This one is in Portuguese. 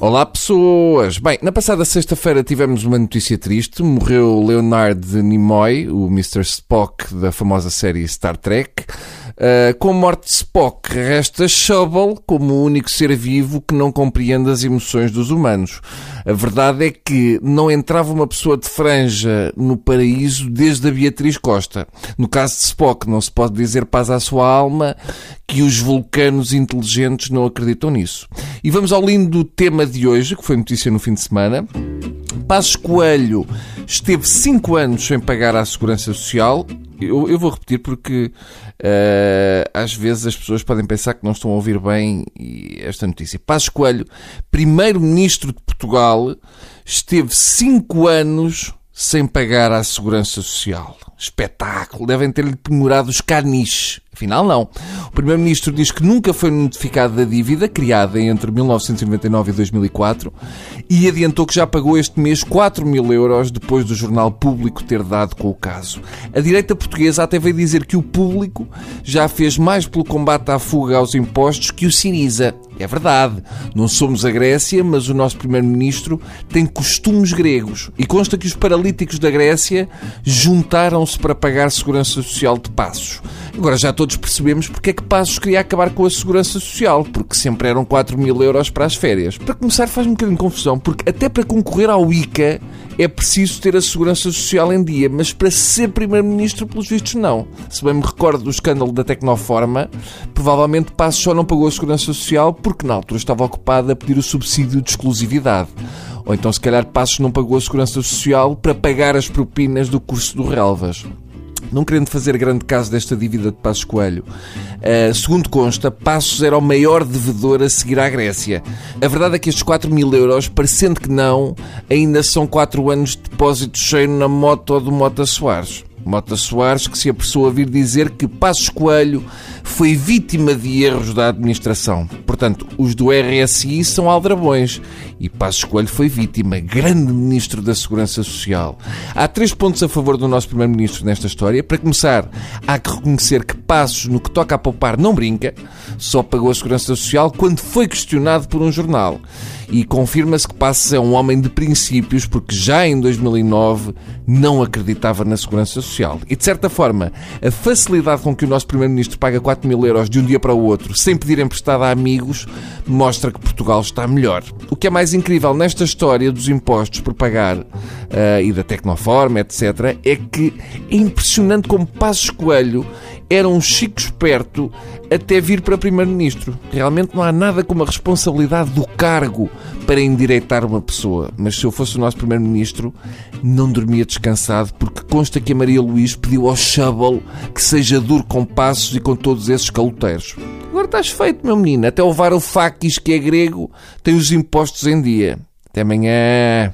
Olá pessoas! Bem, na passada sexta-feira tivemos uma notícia triste. Morreu Leonard Nimoy, o Mr. Spock da famosa série Star Trek. Uh, com a morte de Spock, resta Shubble como o único ser vivo que não compreende as emoções dos humanos. A verdade é que não entrava uma pessoa de franja no paraíso desde a Beatriz Costa. No caso de Spock, não se pode dizer paz à sua alma que os vulcanos inteligentes não acreditam nisso. E vamos ao lindo tema de hoje, que foi notícia no fim de semana. Passos Coelho esteve 5 anos sem pagar à Segurança Social. Eu, eu vou repetir porque uh, às vezes as pessoas podem pensar que não estão a ouvir bem esta notícia. Passos Coelho, primeiro-ministro de Portugal, esteve 5 anos sem pagar à Segurança Social. Espetáculo! Devem ter-lhe penhorado os caniches. Afinal, não. O Primeiro-Ministro diz que nunca foi notificado da dívida criada entre 1999 e 2004 e adiantou que já pagou este mês 4 mil euros depois do Jornal Público ter dado com o caso. A direita portuguesa até veio dizer que o público já fez mais pelo combate à fuga aos impostos que o Siriza. É verdade, não somos a Grécia, mas o nosso Primeiro-Ministro tem costumes gregos. E consta que os paralíticos da Grécia juntaram-se para pagar segurança social de passos. Agora já todos percebemos porque é que Passos queria acabar com a segurança social, porque sempre eram 4 mil euros para as férias. Para começar, faz um bocadinho de confusão, porque até para concorrer ao ICA é preciso ter a segurança social em dia, mas para ser Primeiro-Ministro, pelos vistos, não. Se bem me recordo do escândalo da Tecnoforma, provavelmente Passos só não pagou a segurança social porque na altura estava ocupado a pedir o subsídio de exclusividade. Ou então, se calhar, Passos não pagou a segurança social para pagar as propinas do curso do Relvas. Não querendo fazer grande caso desta dívida de Passos Coelho, uh, segundo consta, Passos era o maior devedor a seguir à Grécia. A verdade é que estes 4 mil euros, parecendo que não, ainda são 4 anos de depósito cheio na moto do Mota Soares. Mota Soares que se apressou a vir dizer que Passos Coelho foi vítima de erros da administração. Portanto, os do RSI são aldrabões e Passos Coelho foi vítima, grande ministro da Segurança Social. Há três pontos a favor do nosso primeiro-ministro nesta história. Para começar, há que reconhecer que Passos, no que toca a poupar, não brinca, só pagou a Segurança Social quando foi questionado por um jornal e confirma-se que Passos é um homem de princípios porque já em 2009 não acreditava na segurança social. E de certa forma, a facilidade com que o nosso Primeiro-Ministro paga 4 mil euros de um dia para o outro sem pedir emprestado a amigos mostra que Portugal está melhor. O que é mais incrível nesta história dos impostos por pagar uh, e da Tecnoforma, etc., é que é impressionante como Passos Coelho era um chico esperto até vir para Primeiro-Ministro. Realmente não há nada como a responsabilidade do cargo para endireitar uma pessoa. Mas se eu fosse o nosso Primeiro-Ministro, não dormia descansado, porque consta que a Maria Luís pediu ao Shovel que seja duro com passos e com todos esses caloteiros. Agora estás feito, meu menino. Até o Varoufakis, que é grego, tem os impostos em dia. Até amanhã.